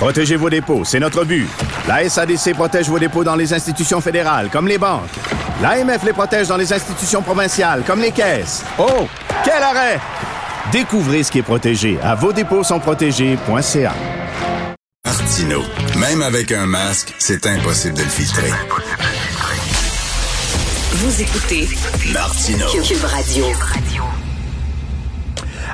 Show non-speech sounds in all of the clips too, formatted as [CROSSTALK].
Protégez vos dépôts, c'est notre but. La SADC protège vos dépôts dans les institutions fédérales, comme les banques. L'AMF les protège dans les institutions provinciales, comme les caisses. Oh, quel arrêt! Découvrez ce qui est protégé à vos dépôts sont protégés.ca. Martino, même avec un masque, c'est impossible de le filtrer. Vous écoutez Martino. Cube Radio.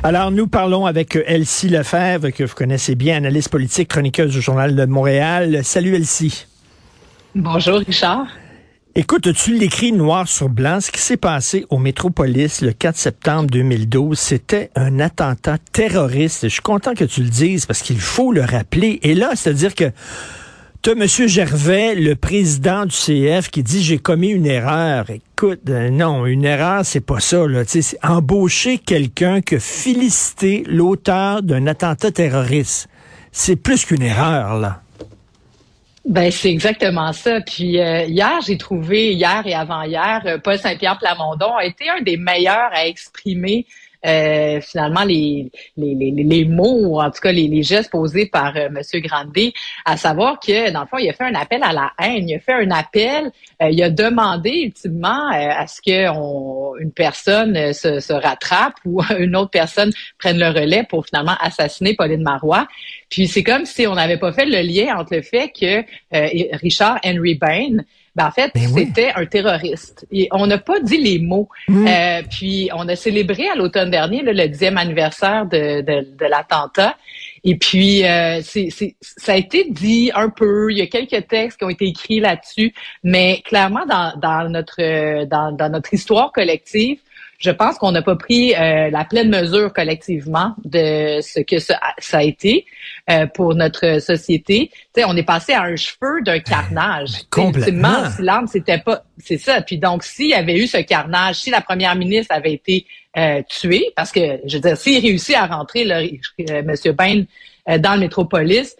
Alors, nous parlons avec Elsie Lefebvre, que vous connaissez bien, analyste politique, chroniqueuse du Journal de Montréal. Salut Elsie. Bonjour Richard. Écoute, tu l'écris noir sur blanc. Ce qui s'est passé au Métropolis le 4 septembre 2012, c'était un attentat terroriste. Je suis content que tu le dises parce qu'il faut le rappeler. Et là, c'est-à-dire que tu as M. Gervais, le président du CF, qui dit j'ai commis une erreur. Écoute, euh, non, une erreur, c'est pas ça. Là. C'est embaucher quelqu'un que féliciter l'auteur d'un attentat terroriste. C'est plus qu'une erreur, là. Ben c'est exactement ça. Puis euh, hier, j'ai trouvé hier et avant-hier, euh, Paul Saint-Pierre Plamondon a été un des meilleurs à exprimer euh, finalement les, les, les, les, mots, en tout cas les, les gestes posés par euh, Monsieur Grandet, à savoir que dans le fond, il a fait un appel à la haine, il a fait un appel, il a demandé ultimement à ce que on, une personne se, se, rattrape ou [LAUGHS] une autre personne prenne le relais pour finalement assassiner Pauline Marois. Puis c'est comme si on n'avait pas fait le lien entre le fait que Richard Henry Bain ben, en fait, Ben c'était un terroriste. Et on n'a pas dit les mots. Mm. Euh, puis on a célébré à l'automne dernier là, le dixième anniversaire de, de, de l'attentat. Et puis, euh, c'est, c'est, ça a été dit un peu. Il y a quelques textes qui ont été écrits là-dessus, mais clairement dans, dans notre dans, dans notre histoire collective, je pense qu'on n'a pas pris euh, la pleine mesure collectivement de ce que ça, ça a été euh, pour notre société. Tu sais, on est passé à un cheveu d'un carnage. complètement. Ultimement, si l'arme, c'était pas, c'est ça. Puis donc, s'il y avait eu ce carnage, si la première ministre avait été euh, tuée, parce que, je veux dire, s'il réussit à rentrer, là, euh, Monsieur Bain, euh, dans le métropolis,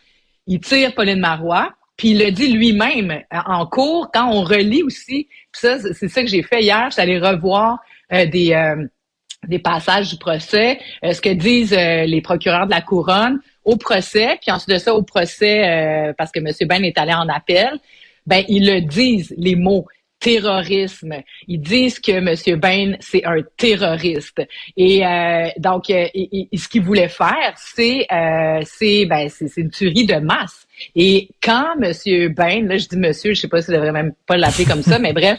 il tire Pauline Marois. Puis il le dit lui-même euh, en cours, quand on relit aussi, puis ça, c'est ça que j'ai fait hier, j'allais revoir des, euh, des passages du procès, euh, ce que disent les procureurs de la couronne au procès, puis ensuite de ça au procès, parce que M. Ben est allé en appel, ben ils le disent, les mots terrorisme. Ils disent que M. Bain, c'est un terroriste. Et euh, donc, euh, et, ce qu'il voulait faire, c'est euh, c'est ben, une tuerie de masse. Et quand M. Bain, là je dis monsieur, je sais pas si je devrais même pas l'appeler comme ça, [LAUGHS] mais bref,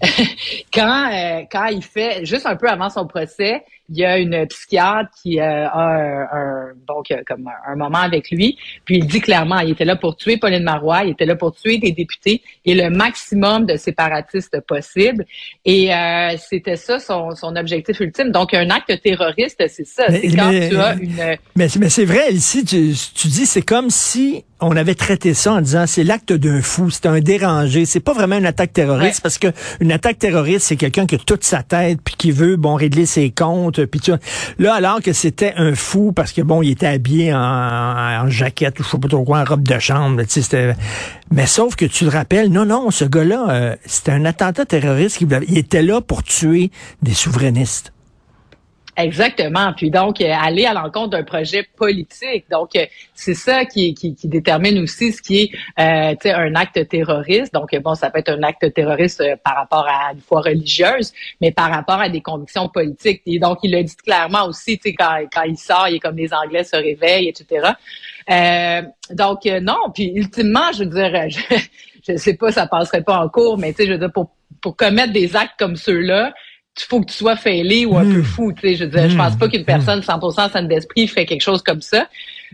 [LAUGHS] quand euh, quand il fait juste un peu avant son procès, il y a une psychiatre qui euh, a un, un donc euh, comme un, un, moment avec lui, puis il dit clairement, il était là pour tuer Pauline Marois, il était là pour tuer des députés et le maximum de séparatistes possible. Et euh, c'était ça son, son objectif ultime. Donc un acte terroriste, c'est ça, c'est quand mais, tu as une. Mais, mais c'est vrai ici, tu, tu dis, c'est comme si on avait traité ça en disant c'est l'acte d'un fou, c'est un dérangé. C'est pas vraiment une attaque terroriste Ouais. parce que une attaque terroriste, c'est quelqu'un qui a toute sa tête puis qui veut bon régler ses comptes. Puis tu vois. là, alors que c'était un fou parce que bon, il était habillé en, en, en jaquette ou je sais pas trop quoi, en robe de chambre. Tu sais, c'était. Mais sauf que tu le rappelles, non, non, ce gars-là, euh, c'était un attentat terroriste. Qui, il était là pour tuer des souverainistes. Exactement. Puis donc, euh, aller à l'encontre d'un projet politique. Donc, euh, c'est ça qui, qui, qui, détermine aussi ce qui est euh, un acte terroriste. Donc, bon, ça peut être un acte terroriste euh, par rapport à une foi religieuse, mais par rapport à des convictions politiques. Et donc, il le dit clairement aussi, quand, quand il sort, il est comme les Anglais se réveillent, etc. Euh, donc, non. Puis, ultimement, je veux dire, [LAUGHS] je, je sais pas, ça passerait pas en cours, mais tu sais, je veux dire, pour, pour commettre des actes comme ceux-là, faut que tu sois fêlé ou un Mmh. peu fou, tu sais. Je veux dire, je pense pas qu'une personne 100% saine d'esprit ferait quelque chose comme ça.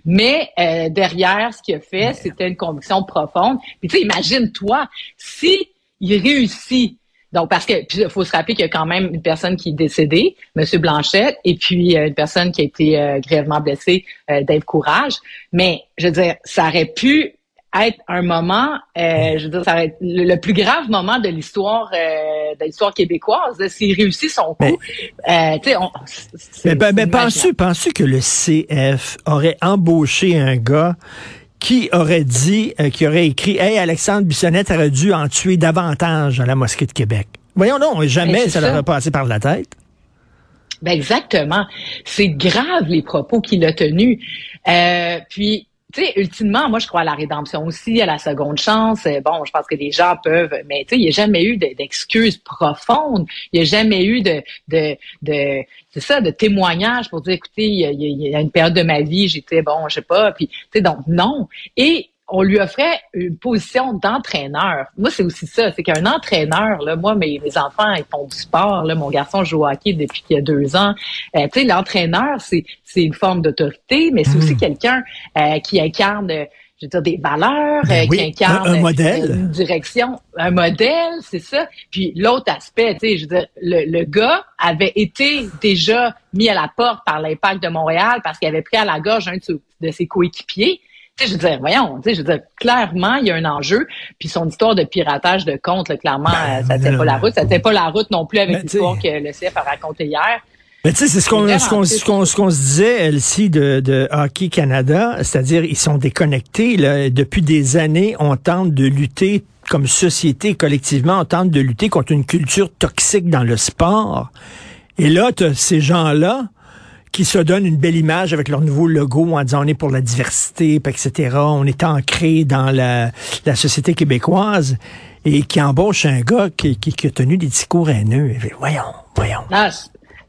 Mais euh, derrière, ce qu'il a fait, c'était une conviction profonde. Puis tu sais, imagine-toi, si il réussit Donc, parce que il faut se rappeler qu'il y a quand même une personne qui est décédée, M. Blanchette, et puis euh, une personne qui a été euh, grièvement blessée, euh, Dave Courage. Mais, je veux dire, ça aurait pu être un moment, je veux dire, ça aurait le, plus grave moment de l'histoire de l'histoire québécoise. S'il réussit son coup, mais, tu sais, mais, ben, ben penses-tu, penses que le CF aurait embauché un gars qui aurait dit, euh, qui aurait écrit, Hey, Alexandre Bissonnette aurait dû en tuer davantage à la mosquée de Québec. Voyons donc, jamais ça leur passé par la tête. Ben exactement. C'est grave les propos qu'il a tenus. Euh, puis tu sais, ultimement, moi, je crois à la rédemption aussi, à la seconde chance. Euh, bon, je pense que les gens peuvent, mais tu sais, il n'y a jamais eu d'excuses profondes. Il n'y a jamais eu de, de, de c'est ça, de témoignages pour dire, écoutez, il y, a, une période de ma vie, j'étais, bon, je sais pas, puis, tu sais, donc, non. Et on lui offrait une position d'entraîneur. Moi, c'est aussi ça. C'est qu'un entraîneur, là, moi, mes, mes enfants, ils font du sport. Là, mon garçon joue au hockey depuis qu'il y a deux ans. Euh, tu sais, l'entraîneur, c'est, c'est une forme d'autorité, mais c'est aussi hmm. quelqu'un euh, qui incarne je veux dire, des valeurs, ben euh, qui incarne un, modèle. une direction, un modèle, c'est ça. Puis l'autre aspect, tu sais, je veux dire, le, le, gars avait été déjà mis à la porte par l'impact de Montréal parce qu'il avait pris à la gorge un de ses coéquipiers je veux dire, voyons, tu sais, je veux dire, clairement, il y a un enjeu. Puis son histoire de piratage de compte, clairement, ben, euh, ça tient pas la route. Ça tient pas la route non plus avec l'histoire que le CF a raconté hier. Mais tu sais, c'est ce qu'on ce qu'on ce qu'on se disait ici de, de Hockey Canada, c'est-à-dire ils sont déconnectés là. depuis des années. On tente de lutter comme société collectivement, on tente de lutter contre une culture toxique dans le sport. Et là, ces gens-là qui se donnent une belle image avec leur nouveau logo en disant on est pour la diversité, etc. On est ancré dans la, société québécoise et qui embauche un gars qui, a tenu des discours haineux. voyons, voyons.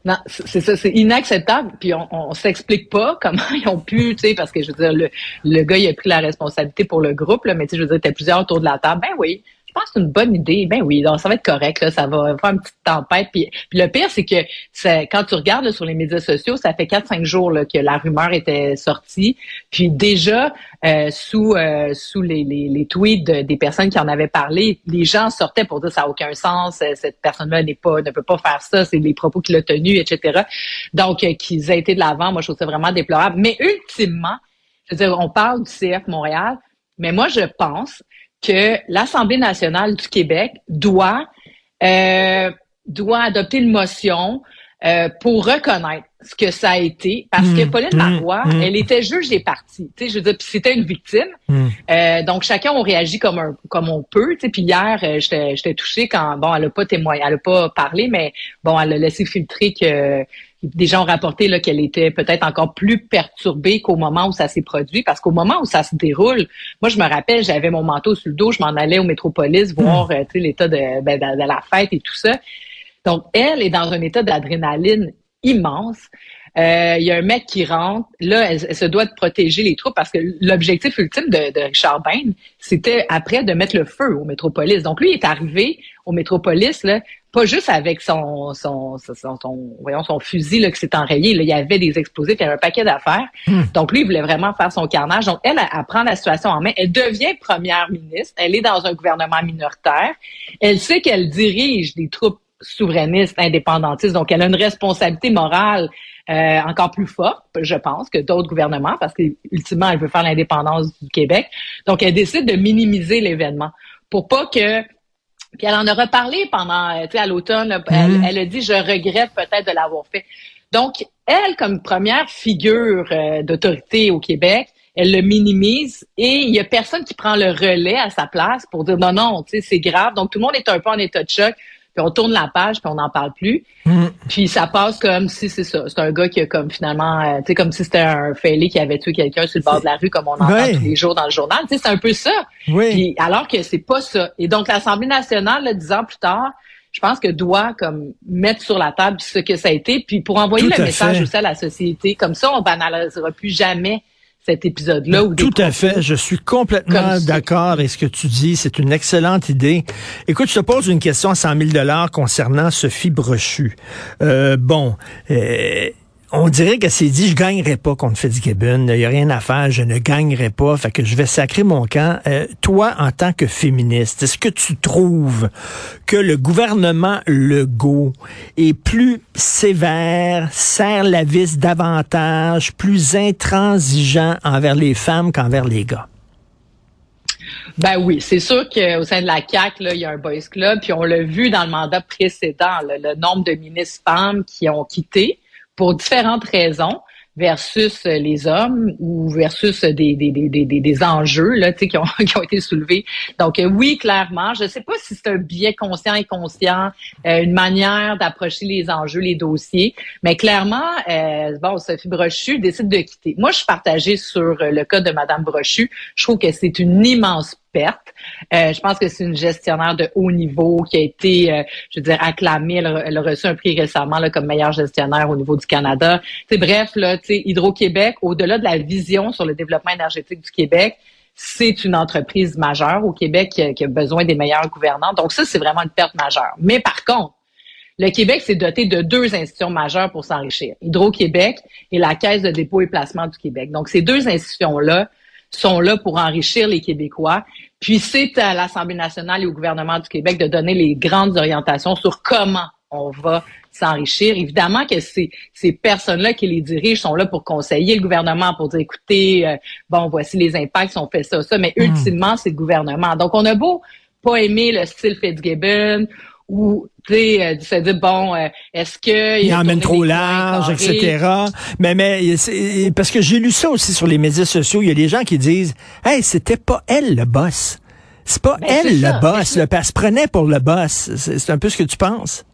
Non, c'est ça, c'est inacceptable. Puis on, on s'explique pas [LAUGHS] comment ils ont pu, tu sais, parce que je veux dire, le, gars il a pris la responsabilité pour le groupe, là, mais tu sais, je veux dire, t'as plusieurs autour de la table. Ben oui, c'est une bonne idée. Ben oui, donc ça va être correct, là, ça va faire une petite tempête. Puis, le pire, c'est que quand tu regardes sur les médias sociaux, ça fait 4-5 jours là, que la rumeur était sortie. Puis déjà, euh, sous euh, sous les, les, les tweets des personnes qui en avaient parlé, les gens sortaient pour dire ça n'a aucun sens, euh, cette personne-là n'est pas ne peut pas faire ça, c'est les propos qu'il a tenus, etc. Donc, qu'ils aient été de l'avant, moi je trouve ça vraiment déplorable. Mais ultimement, je veux dire, on parle du CF Montréal, mais moi je pense que l'Assemblée nationale du Québec doit euh, doit adopter une motion euh, pour reconnaître ce que ça a été, parce que mmh, Pauline mmh, Marois, mmh. elle était juge des partis. Tu sais, je veux dire, c'était une victime. Euh, donc chacun on réagit comme un, comme on peut. Tu sais, puis hier, euh, j'étais, j'étais touchée quand bon, elle a pas témoigné, elle a pas parlé, mais bon, elle a laissé filtrer que des gens ont rapporté là qu'elle était peut-être encore plus perturbée qu'au moment où ça s'est produit, parce qu'au moment où ça se déroule, moi je me rappelle, j'avais mon manteau sur le dos, je m'en allais au Métropolis voir, euh, tu sais, l'état de, ben, de la fête et tout ça. Donc elle est dans un état d'adrénaline immense. Euh, il y a un mec qui rentre. Là, elle, se doit de protéger les troupes parce que l'objectif ultime de, Richard Bain, c'était après de mettre le feu au Métropolis. Donc lui, il est arrivé au Métropolis, là, pas juste avec son son, son, voyons, son fusil là, qui s'est enrayé. Là, il y avait des explosifs, il y avait un paquet d'affaires. Hmm. Donc lui, il voulait vraiment faire son carnage. Donc elle, elle, elle prend la situation en main. Elle devient première ministre. Elle est dans un gouvernement minoritaire. Elle sait qu'elle dirige des troupes souverainiste, indépendantiste. Donc, elle a une responsabilité morale euh, encore plus forte, je pense, que d'autres gouvernements, parce qu'ultimement, elle veut faire l'indépendance du Québec. Donc, elle décide de minimiser l'événement pour pas que puis elle en a reparlé pendant, euh, tu sais, à l'automne. Mm-hmm. Elle, a dit, je regrette peut-être de l'avoir fait. Donc, elle, comme première figure euh, d'autorité au Québec, elle le minimise et il y a personne qui prend le relais à sa place pour dire non, non, tu sais, c'est grave. Donc, tout le monde est un peu en état de choc puis on tourne la page, puis on n'en parle plus. Mm. Puis ça passe comme si c'est ça. C'est un gars qui a comme finalement, euh, tu sais, comme si c'était un fêlé qui avait tué quelqu'un sur le bord de la rue, comme on entend tous les jours dans le journal. Tu sais, c'est un peu ça. Oui. alors que c'est pas ça. Et donc l'Assemblée nationale, dix ans plus tard, je pense que doit comme mettre sur la table ce que ça a été, puis pour envoyer le message aussi à la société. Comme ça, on banalisera plus jamais cet épisode-là. Tout à fait. Je suis complètement d'accord avec ce que tu dis. C'est une excellente idée. Écoute, je te pose une question à 100 000 concernant Sophie Brochu. Euh, bon, euh, on dirait qu'elle s'est dit, je gagnerai pas contre Fitzgibbon, il n'y a rien à faire, je ne gagnerai pas, fait que je vais sacrer mon camp. Euh, toi, en tant que féministe, est-ce que tu trouves que le gouvernement Legault est plus sévère, serre la vis davantage, plus intransigeant envers les femmes qu'envers les gars? Ben oui, c'est sûr qu'au sein de la CAC, là, il y a un boys club, puis on l'a vu dans le mandat précédent, le nombre de ministres femmes qui ont quitté pour différentes raisons versus les hommes ou versus des, des, des, des, des enjeux là, qui, ont, [LAUGHS] qui ont été soulevés. Donc euh, oui, clairement, je ne sais pas si c'est un biais conscient et conscient, euh, une manière d'approcher les enjeux, les dossiers, mais clairement, euh, bon, Sophie Brochu décide de quitter. Moi, je suis partagée sur le cas de Madame Brochu. Je trouve que c'est une immense Euh, je pense que c'est une gestionnaire de haut niveau qui a été, euh, je veux dire, acclamée. Elle, a reçu un prix récemment comme meilleure gestionnaire au niveau du Canada. C'est bref, Hydro-Québec, au-delà de la vision sur le développement énergétique du Québec, c'est une entreprise majeure au Québec qui a, qui a besoin des meilleurs gouvernants. Donc ça, c'est vraiment une perte majeure. Mais par contre, le Québec s'est doté de deux institutions majeures pour s'enrichir. Hydro-Québec et la Caisse de dépôt et placement du Québec. Donc, ces deux institutions-là sont là pour enrichir les Québécois. Puis c'est à l'Assemblée nationale et au gouvernement du Québec de donner les grandes orientations sur comment on va s'enrichir. Évidemment que ces, ces personnes-là qui les dirigent sont là pour conseiller le gouvernement, pour dire, écoutez, euh, bon, voici les impacts si on fait ça, ça, mais hmm. ultimement, c'est le gouvernement. Donc, on a beau pas aimer le style Fitzgibbon ou tu sais euh, se dire bon euh, est-ce que il emmène trop large etc. Mais mais parce que j'ai lu ça aussi sur les médias sociaux. Il y a des gens qui disent hey c'était pas elle le boss. C'est pas ben, elle le boss le elle se prenait pour le boss c'est un peu ce que tu penses?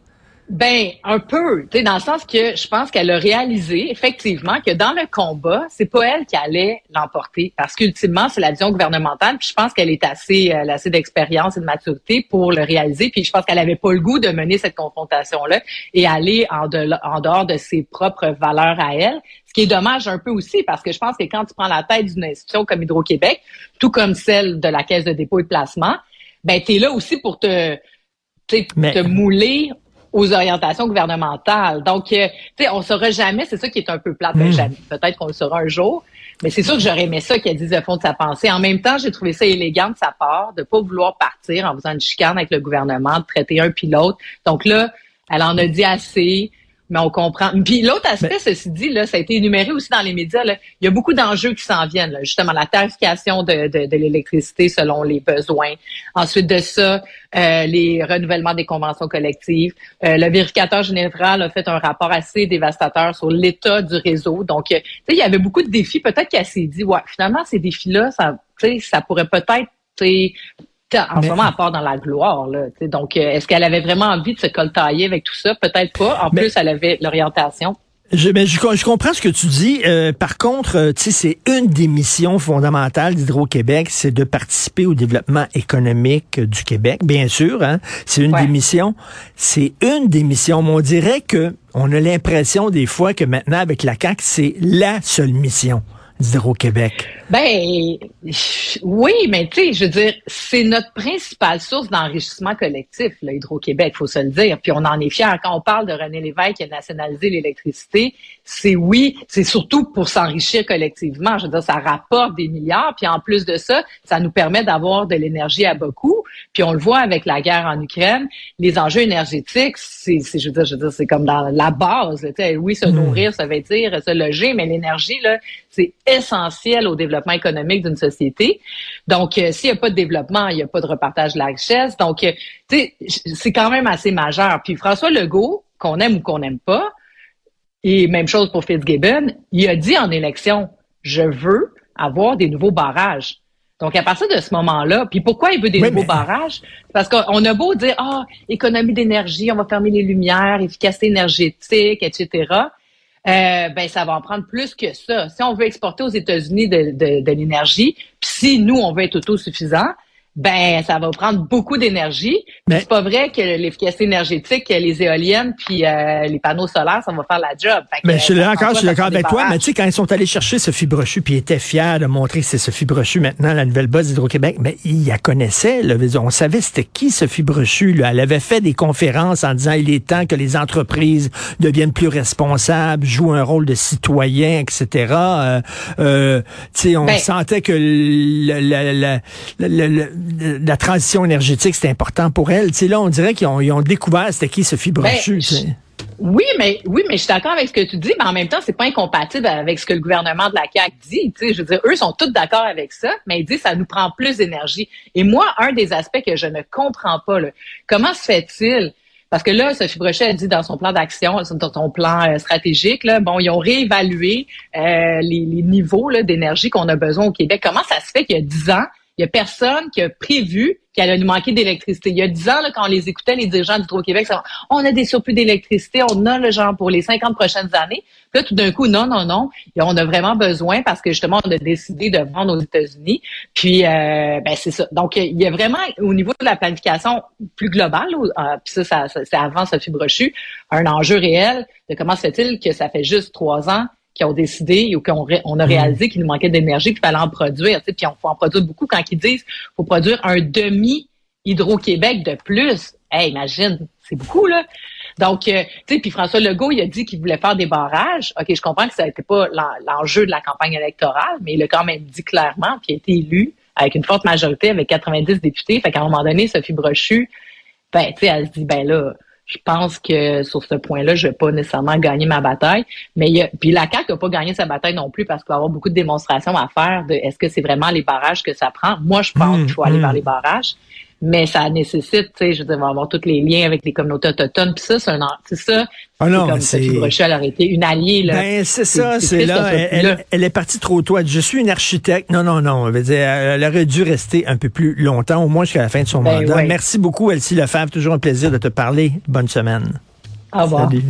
Ben un peu, tu sais dans le sens que je pense qu'elle a réalisé effectivement que dans le combat, c'est pas elle qui allait l'emporter parce qu'ultimement c'est la vision gouvernementale. Puis je pense qu'elle est assez, euh, assez d'expérience et de maturité pour le réaliser. Puis je pense qu'elle avait pas le goût de mener cette confrontation là et aller en, en dehors de ses propres valeurs à elle. Ce qui est dommage un peu aussi parce que je pense que quand tu prends la tête d'une institution comme Hydro-Québec, tout comme celle de la Caisse de dépôt et de placement, ben tu es là aussi pour te te mouler aux orientations gouvernementales. Donc, euh, tu sais, on saura jamais, c'est ça qui est un peu plate, ben, hmm. Peut-être qu'on le saura un jour, mais c'est sûr que j'aurais aimé ça qu'elle dise le fond de sa pensée. En même temps, j'ai trouvé ça élégant de sa part de pas vouloir partir en faisant une chicane avec le gouvernement, de traiter un puis l'autre. Donc là, elle en a dit assez mais on comprend. Puis l'autre aspect, ceci dit, là, ça a été énuméré aussi dans les médias. Là. Il y a beaucoup d'enjeux qui s'en viennent. Là. Justement, la tarification de, de, de l'électricité selon les besoins. Ensuite de ça, euh, les renouvellements des conventions collectives. Euh, le vérificateur général a fait un rapport assez dévastateur sur l'état du réseau. Donc, euh, tu sais, il y avait beaucoup de défis. Peut-être qu'elle s'est dit, ouais, finalement, ces défis-là, ça, ça pourrait peut-être en ce moment, à part dans la gloire. Là, donc, euh, est-ce qu'elle avait vraiment envie de se coltailler avec tout ça? Peut-être pas. En plus, elle avait l'orientation. Je, ben, je, je, comprends ce que tu dis. Euh, par contre, euh, tu sais, c'est une des missions fondamentales d'Hydro-Québec, c'est de participer au développement économique du Québec, bien sûr. Hein, c'est une des missions. C'est une des missions. Mais on dirait que on a l'impression des fois que maintenant, avec la CAQ, c'est la seule mission d'Hydro-Québec. Ben oui, mais tu sais, je veux dire, c'est notre principale source d'enrichissement collectif, Hydro-Québec, faut se le dire. Puis on en est fiers. Quand on parle de René Lévesque qui a nationalisé l'électricité, c'est oui, c'est surtout pour s'enrichir collectivement. Je veux dire, ça rapporte des milliards. Puis en plus de ça, ça nous permet d'avoir de l'énergie à beaucoup. Puis on le voit avec la guerre en Ukraine, les enjeux énergétiques, c'est, je veux dire, je veux dire, c'est comme dans la base. Là, oui, se hmm. nourrir, veut dire se loger, mais l'énergie là, c'est essentiel au développement économique d'une société. Donc, euh, s'il n'y a pas de développement, il n'y a pas de repartage de la richesse. Donc, euh, c'est quand même assez majeur. Puis François Legault, qu'on aime ou qu'on n'aime pas, et même chose pour Fitzgibbon, il a dit en élection, je veux avoir des nouveaux barrages. Donc, à partir de ce moment-là, puis pourquoi il veut des nouveaux barrages? Parce qu'on a beau dire, ah, économie d'énergie, on va fermer les lumières, efficacité énergétique, etc euh, ben ça va en prendre plus que ça. Si on veut exporter aux États-Unis de, de, de l'énergie, puis si nous on veut être autosuffisant, ben ça va prendre beaucoup d'énergie. Mais- C'est pas vrai que l'efficacité énergétique, les éoliennes puis euh, les panneaux solaires, ça va faire la job. Fait que, Mais je suis euh, d'accord, je suis d'accord avec des toi, mais tu sais, quand ils sont allés chercher Sophie Brochu, puis ils étaient fiers de montrer que c'est Sophie Brochu maintenant, la nouvelle boss d'Hydro-Québec, mais ils la connaissaient, là. On savait c'était qui Sophie Brochu, là. Elle avait fait des conférences en disant il est temps que les entreprises deviennent plus responsables, jouent un rôle de citoyen, etc. Euh, euh, tu sais, on Ben- sentait que le- la, la, la, la- transition énergétique, c'était important pour elle. Là, on dirait qu'ils ont, découvert c'était qui Sophie Brochu. Ben, sais. Oui, mais oui, mais je suis d'accord avec ce que tu dis, mais en même temps, c'est pas incompatible avec ce que le gouvernement de la CAQ dit. Tu sais, je veux dire, eux sont tous d'accord avec ça, mais ils disent que ça nous prend plus d'énergie. Et moi, un des aspects que je ne comprends pas, là, comment se fait-il? Parce que là, Sophie Brochet a dit dans son plan d'action, dans son plan euh, stratégique, là, bon, ils ont réévalué euh, les, les niveaux d'énergie qu'on a besoin au Québec. Comment ça se fait qu'il y a 10 ans, il y a personne qui a prévu qu'il allait nous manquer d'électricité. Il y a 10 ans, là, quand on les écoutait, les dirigeants du Québec, on a des surplus d'électricité, on a le genre pour les 50 prochaines années. Puis là, tout d'un coup, non, non, non, on a vraiment besoin parce que justement, on a décidé de vendre aux États-Unis. Puis, euh, ben c'est ça. Donc, il y a vraiment, au niveau de la planification plus globale, euh, puis ça, ça, ça- c'est avant Sophie Brochu, un enjeu réel de comment se fait-il que ça fait juste trois ans qu'ils ont décidé ou qu'on on a réalisé qu'il nous manquait d'énergie qu'il fallait en produire. tu sais, Puis on faut en produire beaucoup quand ils disent faut produire un demi Hydro-Québec de plus. Hey, imagine, c'est beaucoup, là. Donc, euh, tu sais, puis François Legault, il a dit qu'il voulait faire des barrages. OK, je comprends que ça n'était pas l'en- l'enjeu de la campagne électorale, mais il a quand même dit clairement, puis il a été élu avec une forte majorité, avec 90 députés. Fait qu'à un moment donné, Sophie Brochu, ben, tu sais, elle se dit, ben là, je pense que sur ce point-là, je vais pas nécessairement gagner ma bataille. Mais il y a, puis la CAQ n'a pas gagné sa bataille non plus parce qu'il va y avoir beaucoup de démonstrations à faire de est-ce que c'est vraiment les barrages que ça prend. Moi, je pense Mm, qu'il faut aller mm. vers les barrages. Mais ça nécessite, tu sais, je veux dire, il va avoir tous les liens avec les communautés autochtones. Puis ça, c'est un, c'est ça. Ah non, c'est comme c'est- Sophie Brochu, elle aurait été une alliée, là. Ben, c'est ça, c'est là. Elle, est partie trop tôt. Je suis une architecte. Non, non, non. Veut dire, elle aurait dû rester un peu plus longtemps, au moins jusqu'à la fin de son Ben mandat. ouais. Merci beaucoup, Elsie Lefebvre. Toujours un plaisir de te parler. Bonne semaine. Au revoir. Salut.